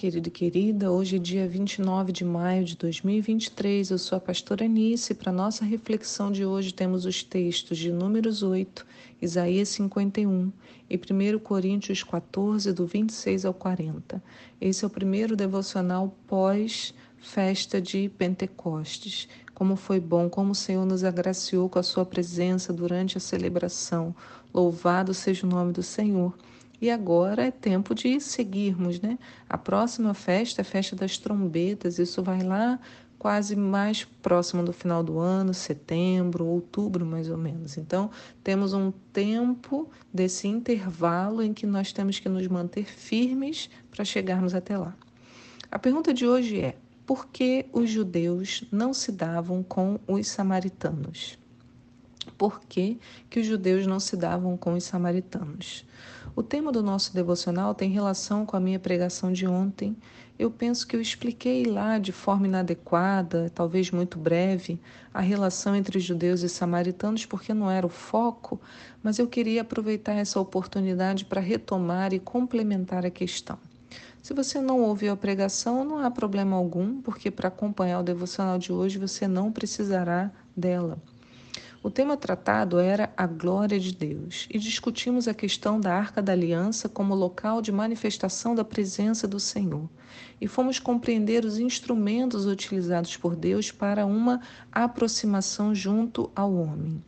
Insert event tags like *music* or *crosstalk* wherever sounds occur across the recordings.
Querido e querida. Hoje é dia 29 de maio de 2023. Eu sou a pastora Anice. Para nossa reflexão de hoje, temos os textos de Números 8, Isaías 51 e 1 Coríntios 14, do 26 ao 40. Esse é o primeiro devocional pós festa de Pentecostes. Como foi bom, como o Senhor nos agraciou com a sua presença durante a celebração. Louvado seja o nome do Senhor. E agora é tempo de seguirmos, né? A próxima festa é a festa das trombetas, isso vai lá quase mais próximo do final do ano, setembro, outubro mais ou menos. Então, temos um tempo desse intervalo em que nós temos que nos manter firmes para chegarmos até lá. A pergunta de hoje é: por que os judeus não se davam com os samaritanos? Por que, que os judeus não se davam com os samaritanos? O tema do nosso devocional tem relação com a minha pregação de ontem. Eu penso que eu expliquei lá de forma inadequada, talvez muito breve, a relação entre judeus e samaritanos, porque não era o foco, mas eu queria aproveitar essa oportunidade para retomar e complementar a questão. Se você não ouviu a pregação, não há problema algum, porque para acompanhar o devocional de hoje você não precisará dela. O tema tratado era a glória de Deus e discutimos a questão da Arca da Aliança como local de manifestação da presença do Senhor. E fomos compreender os instrumentos utilizados por Deus para uma aproximação junto ao homem.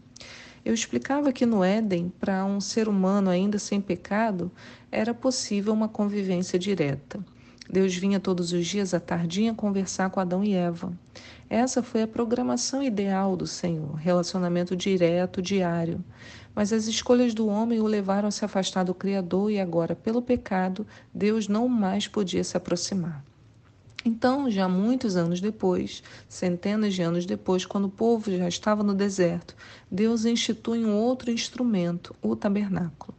Eu explicava que no Éden, para um ser humano ainda sem pecado, era possível uma convivência direta. Deus vinha todos os dias à tardinha conversar com Adão e Eva. Essa foi a programação ideal do Senhor, relacionamento direto, diário. Mas as escolhas do homem o levaram a se afastar do Criador e agora, pelo pecado, Deus não mais podia se aproximar. Então, já muitos anos depois, centenas de anos depois, quando o povo já estava no deserto, Deus institui um outro instrumento, o tabernáculo.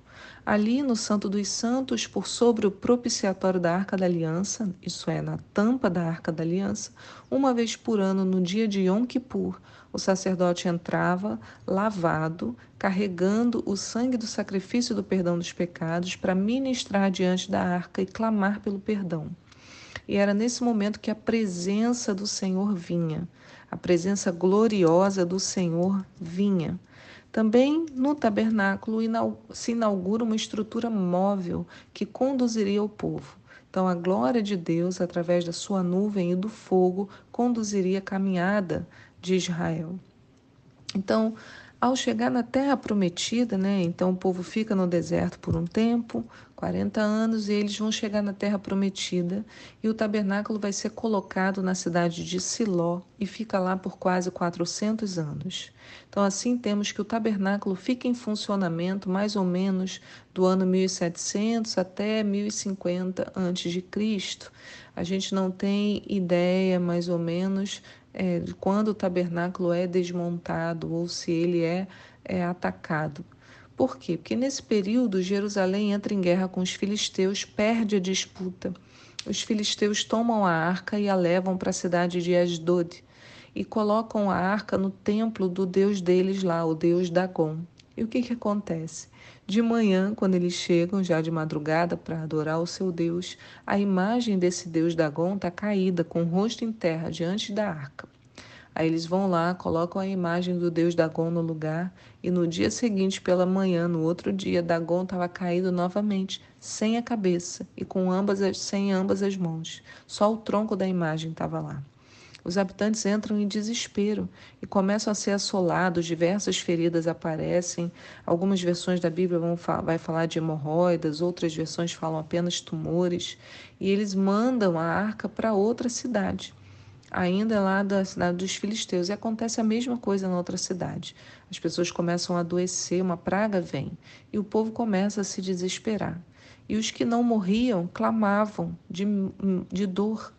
Ali no Santo dos Santos, por sobre o propiciatório da Arca da Aliança, isso é, na tampa da Arca da Aliança, uma vez por ano, no dia de Yom Kippur, o sacerdote entrava lavado, carregando o sangue do sacrifício do perdão dos pecados para ministrar diante da arca e clamar pelo perdão. E era nesse momento que a presença do Senhor vinha, a presença gloriosa do Senhor vinha. Também no tabernáculo se inaugura uma estrutura móvel que conduziria o povo. Então, a glória de Deus, através da sua nuvem e do fogo, conduziria a caminhada de Israel. Então, ao chegar na terra prometida, né, então o povo fica no deserto por um tempo, 40 anos, e eles vão chegar na terra prometida, e o tabernáculo vai ser colocado na cidade de Siló e fica lá por quase 400 anos. Então, assim, temos que o tabernáculo fica em funcionamento mais ou menos do ano 1700 até 1050 a.C. A gente não tem ideia, mais ou menos, é, de quando o tabernáculo é desmontado ou se ele é, é atacado. Por quê? Porque nesse período Jerusalém entra em guerra com os filisteus, perde a disputa. Os filisteus tomam a arca e a levam para a cidade de Asdod e colocam a arca no templo do deus deles lá, o deus Dagon. E o que, que acontece? De manhã, quando eles chegam, já de madrugada, para adorar o seu Deus, a imagem desse Deus Dagon está caída, com o rosto em terra, diante da arca. Aí eles vão lá, colocam a imagem do Deus Dagon no lugar, e no dia seguinte, pela manhã, no outro dia, Dagon estava caído novamente, sem a cabeça e com ambas as, sem ambas as mãos. Só o tronco da imagem estava lá. Os habitantes entram em desespero e começam a ser assolados, diversas feridas aparecem. Algumas versões da Bíblia vão vai falar de hemorroidas, outras versões falam apenas tumores, e eles mandam a arca para outra cidade ainda lá da cidade dos filisteus. E acontece a mesma coisa na outra cidade. As pessoas começam a adoecer, uma praga vem, e o povo começa a se desesperar. E os que não morriam clamavam de, de dor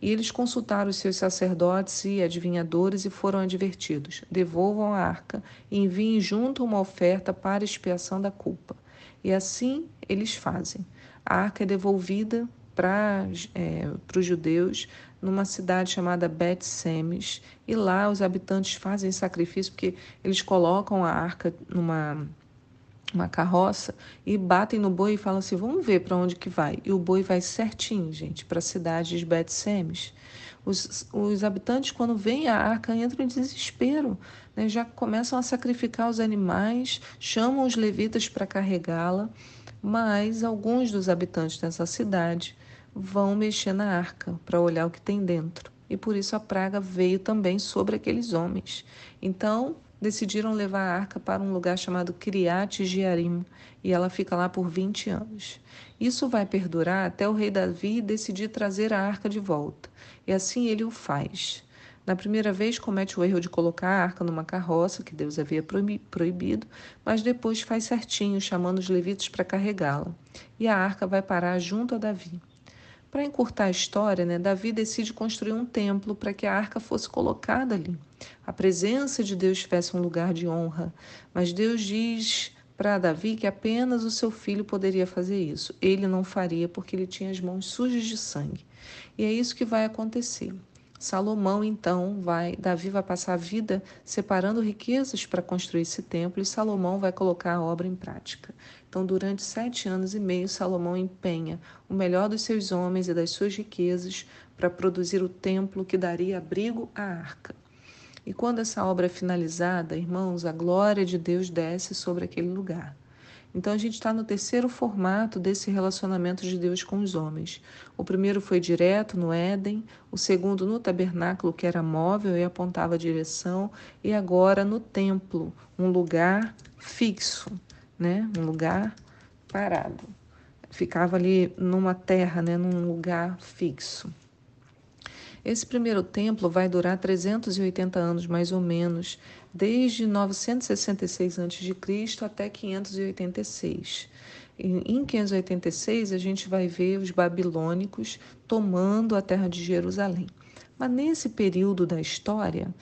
e eles consultaram os seus sacerdotes e adivinhadores e foram advertidos: devolvam a arca e enviem junto uma oferta para expiação da culpa. E assim eles fazem. A arca é devolvida para é, os judeus numa cidade chamada Bet-Semes e lá os habitantes fazem sacrifício porque eles colocam a arca numa uma carroça e batem no boi e falam assim: vamos ver para onde que vai. E o boi vai certinho, gente, para a cidade de Bet-Semes. Os, os habitantes, quando veem a arca, entram em desespero, né? já começam a sacrificar os animais, chamam os levitas para carregá-la, mas alguns dos habitantes dessa cidade vão mexer na arca para olhar o que tem dentro. E por isso a praga veio também sobre aqueles homens. Então, decidiram levar a arca para um lugar chamado Criate Jearim, e ela fica lá por 20 anos. Isso vai perdurar até o rei Davi decidir trazer a arca de volta, e assim ele o faz. Na primeira vez, comete o erro de colocar a arca numa carroça, que Deus havia proibido, mas depois faz certinho, chamando os levitas para carregá-la. E a arca vai parar junto a Davi. Para encurtar a história, né, Davi decide construir um templo para que a arca fosse colocada ali. A presença de Deus tivesse um lugar de honra. Mas Deus diz para Davi que apenas o seu filho poderia fazer isso. Ele não faria porque ele tinha as mãos sujas de sangue. E é isso que vai acontecer. Salomão, então, vai, Davi vai passar a vida separando riquezas para construir esse templo e Salomão vai colocar a obra em prática. Então, durante sete anos e meio, Salomão empenha o melhor dos seus homens e das suas riquezas para produzir o templo que daria abrigo à arca. E quando essa obra é finalizada, irmãos, a glória de Deus desce sobre aquele lugar. Então a gente está no terceiro formato desse relacionamento de Deus com os homens. O primeiro foi direto no Éden, o segundo no tabernáculo, que era móvel e apontava a direção, e agora no templo, um lugar fixo, né? um lugar parado. Ficava ali numa terra, né? num lugar fixo. Esse primeiro templo vai durar 380 anos, mais ou menos, desde 966 a.C. até 586. Em 586, a gente vai ver os babilônicos tomando a terra de Jerusalém. Mas nesse período da história,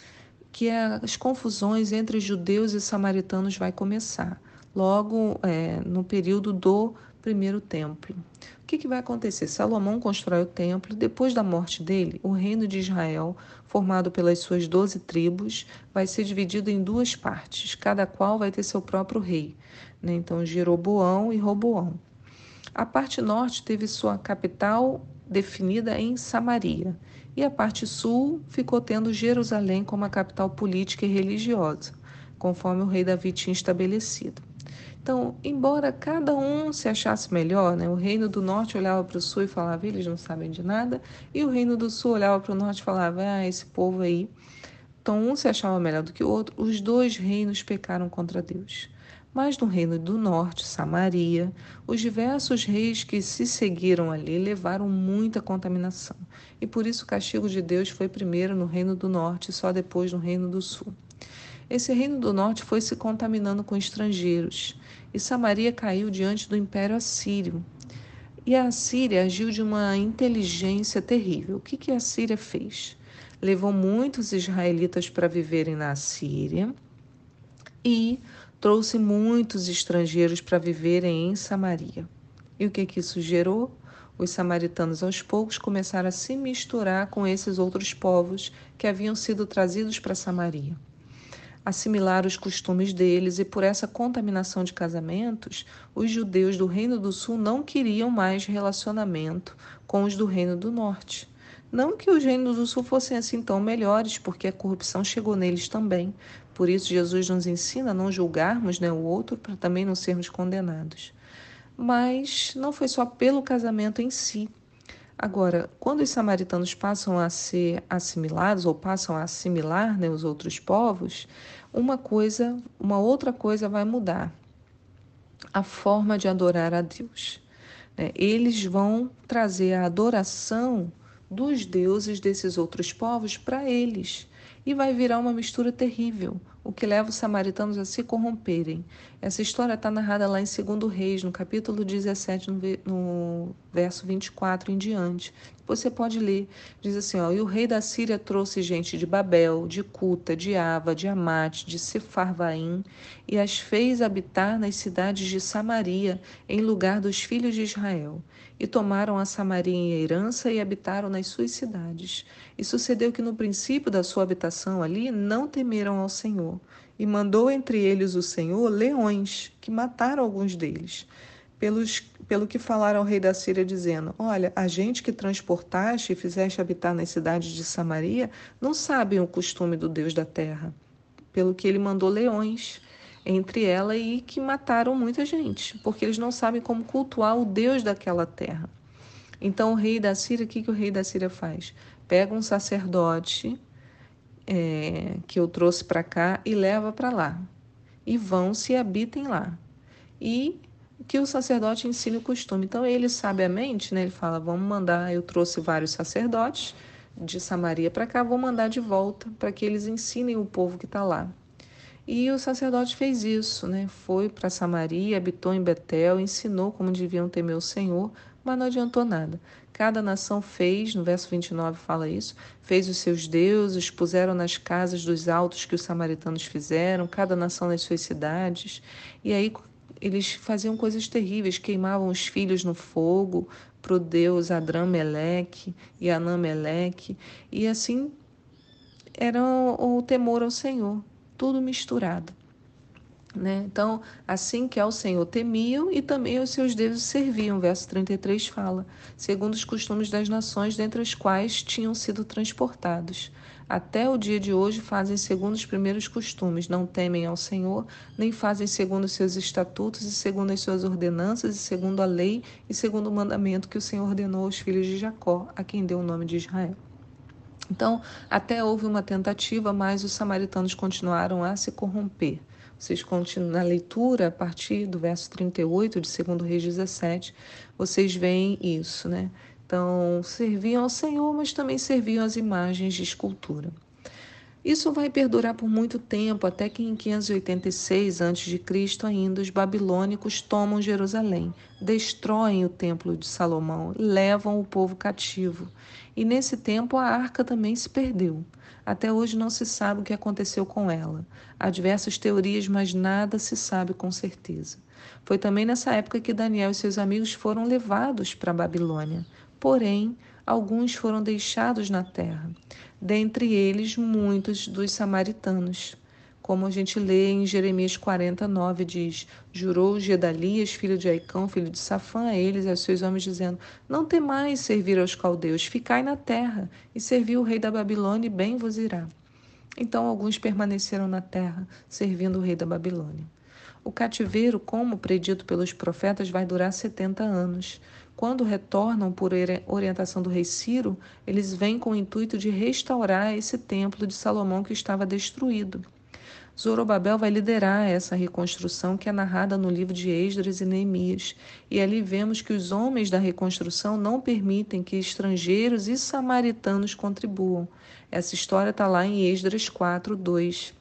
que é as confusões entre judeus e samaritanos vai começar, logo é, no período do primeiro templo que, que vai acontecer? Salomão constrói o templo. Depois da morte dele, o reino de Israel, formado pelas suas doze tribos, vai ser dividido em duas partes. Cada qual vai ter seu próprio rei. Né? Então, Jeroboão e Roboão. A parte norte teve sua capital definida em Samaria. E a parte sul ficou tendo Jerusalém como a capital política e religiosa, conforme o rei Davi tinha estabelecido. Então, embora cada um se achasse melhor, né, o reino do norte olhava para o sul e falava, eles não sabem de nada, e o reino do sul olhava para o norte e falava, ah, esse povo aí. Então, um se achava melhor do que o outro, os dois reinos pecaram contra Deus. Mas no reino do norte, Samaria, os diversos reis que se seguiram ali levaram muita contaminação. E por isso o castigo de Deus foi primeiro no reino do norte só depois no reino do sul. Esse reino do norte foi se contaminando com estrangeiros, e Samaria caiu diante do império assírio. E a Síria agiu de uma inteligência terrível. O que, que a Síria fez? Levou muitos israelitas para viverem na Síria e trouxe muitos estrangeiros para viverem em Samaria. E o que, que isso gerou? Os samaritanos aos poucos começaram a se misturar com esses outros povos que haviam sido trazidos para Samaria assimilar os costumes deles e por essa contaminação de casamentos, os judeus do Reino do Sul não queriam mais relacionamento com os do Reino do Norte. Não que os reinos do Sul fossem assim tão melhores, porque a corrupção chegou neles também. Por isso, Jesus nos ensina a não julgarmos né, o outro para também não sermos condenados. Mas não foi só pelo casamento em si, Agora, quando os samaritanos passam a ser assimilados ou passam a assimilar né, os outros povos, uma coisa, uma outra coisa vai mudar: a forma de adorar a Deus. Né? Eles vão trazer a adoração dos deuses desses outros povos para eles e vai virar uma mistura terrível o que leva os samaritanos a se corromperem. Essa história está narrada lá em 2 Reis, no capítulo 17, no, verso 24 em diante. Você pode ler. Diz assim: ó, E o rei da Síria trouxe gente de Babel, de Cuta, de Ava, de Amate, de Sefarvaim, e as fez habitar nas cidades de Samaria, em lugar dos filhos de Israel. E tomaram a Samaria em herança e habitaram nas suas cidades. E sucedeu que no princípio da sua habitação ali não temeram ao Senhor, e mandou entre eles o Senhor leões, que mataram alguns deles. Pelos, pelo que falaram ao rei da Síria, dizendo: Olha, a gente que transportaste e fizeste habitar nas cidades de Samaria não sabem o costume do Deus da terra. Pelo que ele mandou leões entre ela e que mataram muita gente, porque eles não sabem como cultuar o Deus daquela terra. Então o rei da Síria, o que, que o rei da Síria faz? Pega um sacerdote é, que eu trouxe para cá e leva para lá. E vão se habitem lá. E que o sacerdote ensine o costume. Então ele sabiamente, né, ele fala: vamos mandar. Eu trouxe vários sacerdotes de Samaria para cá, vou mandar de volta para que eles ensinem o povo que está lá. E o sacerdote fez isso, né? Foi para Samaria, habitou em Betel, ensinou como deviam temer o Senhor, mas não adiantou nada. Cada nação fez, no verso 29 fala isso, fez os seus deuses, puseram nas casas dos altos que os samaritanos fizeram, cada nação nas suas cidades. E aí eles faziam coisas terríveis, queimavam os filhos no fogo para o deus Adram-Meleque e Anam-Meleque. E assim era o temor ao Senhor tudo misturado. Né? Então, assim que ao Senhor temiam e também aos seus deuses serviam, verso 33 fala, segundo os costumes das nações dentre as quais tinham sido transportados. Até o dia de hoje fazem segundo os primeiros costumes, não temem ao Senhor, nem fazem segundo os seus estatutos e segundo as suas ordenanças e segundo a lei e segundo o mandamento que o Senhor ordenou aos filhos de Jacó, a quem deu o nome de Israel. Então, até houve uma tentativa, mas os samaritanos continuaram a se corromper. Vocês continuam na leitura, a partir do verso 38 de 2 Reis 17, vocês veem isso, né? Então, serviam ao Senhor, mas também serviam às imagens de escultura. Isso vai perdurar por muito tempo, até que em 586 a.C. ainda os babilônicos tomam Jerusalém, destroem o templo de Salomão, levam o povo cativo. E nesse tempo a arca também se perdeu. Até hoje não se sabe o que aconteceu com ela. Há diversas teorias, mas nada se sabe com certeza. Foi também nessa época que Daniel e seus amigos foram levados para a Babilônia. Porém, alguns foram deixados na terra dentre eles muitos dos samaritanos. Como a gente lê em Jeremias 49, diz: Jurou Gedalias, filho de Aicão, filho de Safã, a eles e aos seus homens, dizendo: Não temais servir aos caldeus, ficai na terra, e servi o rei da Babilônia, e bem vos irá. Então alguns permaneceram na terra, servindo o rei da Babilônia. O cativeiro, como predito pelos profetas, vai durar 70 anos. Quando retornam por orientação do rei Ciro, eles vêm com o intuito de restaurar esse templo de Salomão que estava destruído. Zorobabel vai liderar essa reconstrução que é narrada no livro de Esdras e Neemias. E ali vemos que os homens da reconstrução não permitem que estrangeiros e samaritanos contribuam. Essa história está lá em Esdras 4, 2.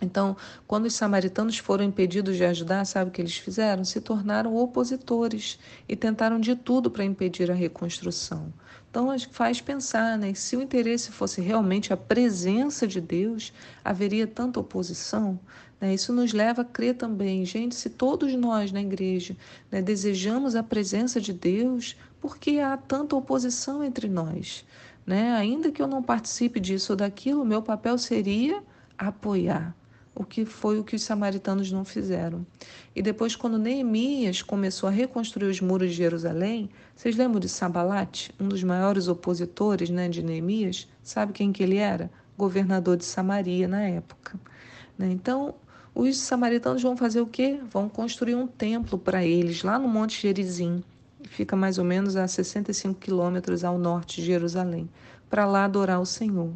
Então, quando os samaritanos foram impedidos de ajudar, sabe o que eles fizeram? Se tornaram opositores e tentaram de tudo para impedir a reconstrução. Então, faz pensar, né? Se o interesse fosse realmente a presença de Deus, haveria tanta oposição? Né? Isso nos leva a crer também, gente, se todos nós na igreja né, desejamos a presença de Deus, por que há tanta oposição entre nós? Né? Ainda que eu não participe disso ou daquilo, meu papel seria apoiar o que foi o que os samaritanos não fizeram. E depois, quando Neemias começou a reconstruir os muros de Jerusalém, vocês lembram de Sabalate, um dos maiores opositores né, de Neemias? Sabe quem que ele era? Governador de Samaria na época. Né? Então, os samaritanos vão fazer o quê? Vão construir um templo para eles lá no Monte Gerizim, que fica mais ou menos a 65 quilômetros ao norte de Jerusalém, para lá adorar o Senhor.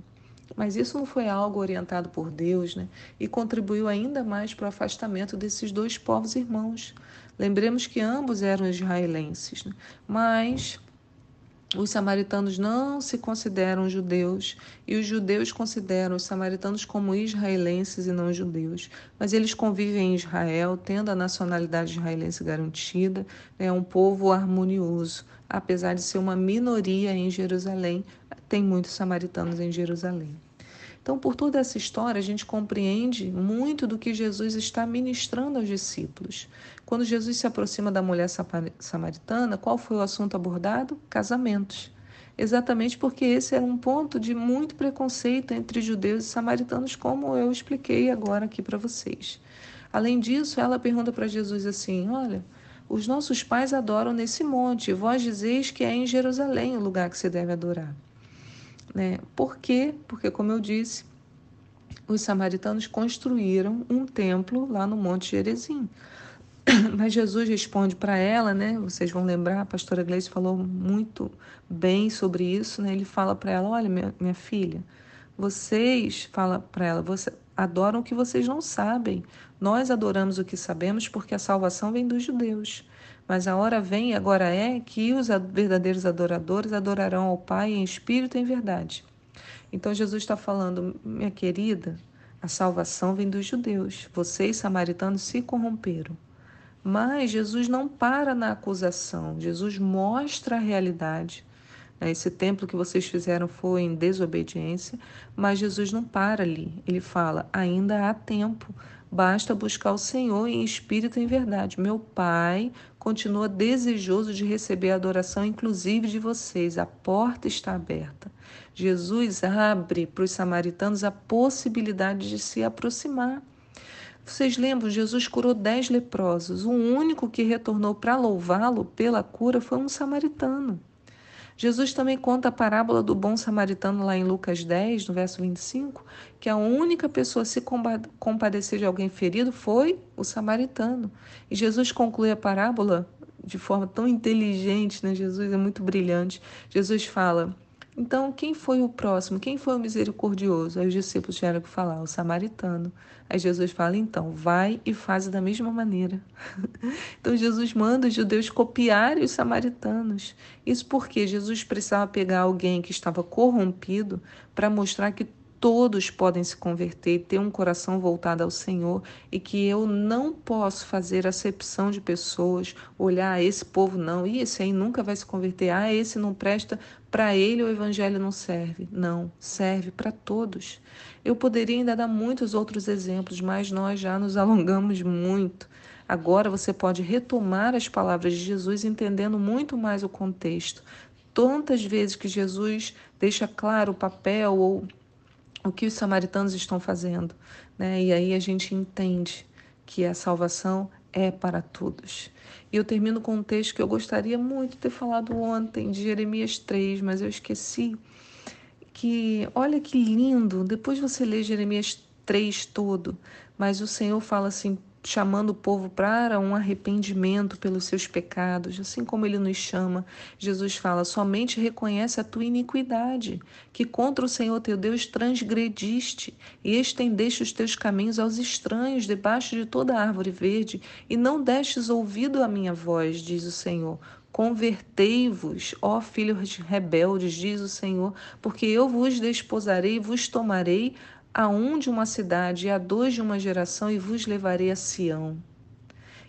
Mas isso não foi algo orientado por Deus, né? E contribuiu ainda mais para o afastamento desses dois povos irmãos. Lembremos que ambos eram israelenses, né? mas os samaritanos não se consideram judeus e os judeus consideram os samaritanos como israelenses e não judeus. Mas eles convivem em Israel, tendo a nacionalidade israelense garantida, é um povo harmonioso, apesar de ser uma minoria em Jerusalém, tem muitos samaritanos em Jerusalém. Então, por toda essa história, a gente compreende muito do que Jesus está ministrando aos discípulos. Quando Jesus se aproxima da mulher samaritana, qual foi o assunto abordado? Casamentos. exatamente porque esse era um ponto de muito preconceito entre judeus e samaritanos, como eu expliquei agora aqui para vocês. Além disso, ela pergunta para Jesus assim: Olha, os nossos pais adoram nesse monte, vós dizeis que é em Jerusalém o lugar que se deve adorar. Né? Por quê? Porque, como eu disse, os samaritanos construíram um templo lá no Monte Gerezim. *clears throat* Mas Jesus responde para ela, né? Vocês vão lembrar, a pastora Gleice falou muito bem sobre isso, né? Ele fala para ela: Olha, minha, minha filha, vocês, fala para ela, você, adoram o que vocês não sabem. Nós adoramos o que sabemos porque a salvação vem dos judeus. Mas a hora vem e agora é que os verdadeiros adoradores adorarão ao Pai em espírito e em verdade. Então Jesus está falando, minha querida, a salvação vem dos judeus. Vocês, samaritanos, se corromperam. Mas Jesus não para na acusação, Jesus mostra a realidade. Né? Esse templo que vocês fizeram foi em desobediência, mas Jesus não para ali. Ele fala: ainda há tempo, basta buscar o Senhor em espírito e em verdade. Meu Pai continua desejoso de receber a adoração, inclusive de vocês. A porta está aberta. Jesus abre para os samaritanos a possibilidade de se aproximar. Vocês lembram, Jesus curou dez leprosos. O único que retornou para louvá-lo pela cura foi um samaritano. Jesus também conta a parábola do bom samaritano lá em Lucas 10, no verso 25, que a única pessoa a se compadecer de alguém ferido foi o samaritano. E Jesus conclui a parábola de forma tão inteligente, né? Jesus é muito brilhante. Jesus fala: então, quem foi o próximo? Quem foi o misericordioso? Aí os discípulos tiveram que falar, o samaritano. Aí Jesus fala, então, vai e faz da mesma maneira. *laughs* então, Jesus manda os judeus copiarem os samaritanos. Isso porque Jesus precisava pegar alguém que estava corrompido para mostrar que todos podem se converter, ter um coração voltado ao Senhor e que eu não posso fazer acepção de pessoas, olhar ah, esse povo não, e esse aí nunca vai se converter, ah, esse não presta, para ele o evangelho não serve. Não, serve para todos. Eu poderia ainda dar muitos outros exemplos, mas nós já nos alongamos muito. Agora você pode retomar as palavras de Jesus entendendo muito mais o contexto. Tantas vezes que Jesus deixa claro o papel ou o que os samaritanos estão fazendo. Né? E aí a gente entende que a salvação é para todos. E eu termino com um texto que eu gostaria muito de ter falado ontem, de Jeremias 3, mas eu esqueci. Que olha que lindo, depois você lê Jeremias 3 todo, mas o Senhor fala assim: chamando o povo para um arrependimento pelos seus pecados, assim como ele nos chama. Jesus fala: somente reconhece a tua iniquidade, que contra o Senhor teu Deus transgrediste e estendeste os teus caminhos aos estranhos debaixo de toda árvore verde, e não destes ouvido à minha voz, diz o Senhor. Convertei-vos, ó filhos rebeldes, diz o Senhor, porque eu vos desposarei vos tomarei a um de uma cidade e a dois de uma geração, e vos levarei a Sião.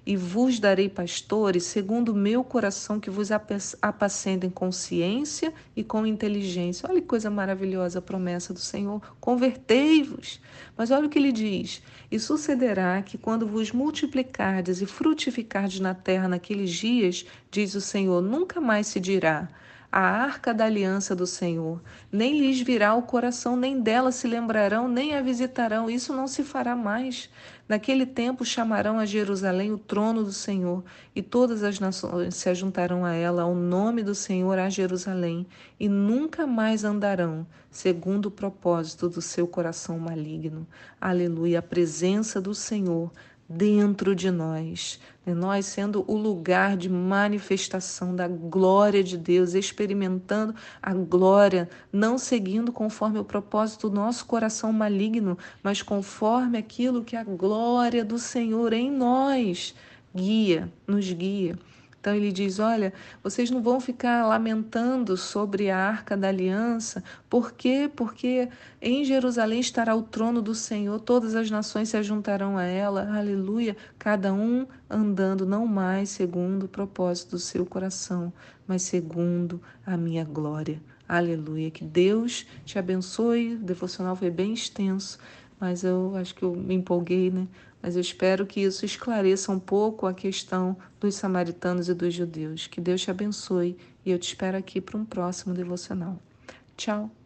E vos darei pastores segundo o meu coração, que vos apacentem com ciência e com inteligência. Olha que coisa maravilhosa a promessa do Senhor. Convertei-vos. Mas olha o que ele diz: E sucederá que, quando vos multiplicardes e frutificardes na terra naqueles dias, diz o Senhor, nunca mais se dirá a arca da aliança do Senhor. Nem lhes virá o coração, nem dela se lembrarão, nem a visitarão. Isso não se fará mais. Naquele tempo chamarão a Jerusalém o trono do Senhor, e todas as nações se ajuntarão a ela, ao nome do Senhor a Jerusalém, e nunca mais andarão, segundo o propósito do seu coração maligno. Aleluia, a presença do Senhor dentro de nós, né? nós sendo o lugar de manifestação da glória de Deus, experimentando a glória, não seguindo conforme o propósito do nosso coração maligno, mas conforme aquilo que a glória do Senhor em nós guia, nos guia. Então ele diz: Olha, vocês não vão ficar lamentando sobre a arca da aliança. Por quê? Porque em Jerusalém estará o trono do Senhor, todas as nações se juntarão a ela. Aleluia. Cada um andando não mais segundo o propósito do seu coração, mas segundo a minha glória. Aleluia. Que Deus te abençoe. O devocional foi bem extenso, mas eu acho que eu me empolguei, né? Mas eu espero que isso esclareça um pouco a questão dos samaritanos e dos judeus. Que Deus te abençoe E eu te espero aqui para um próximo devocional. Tchau!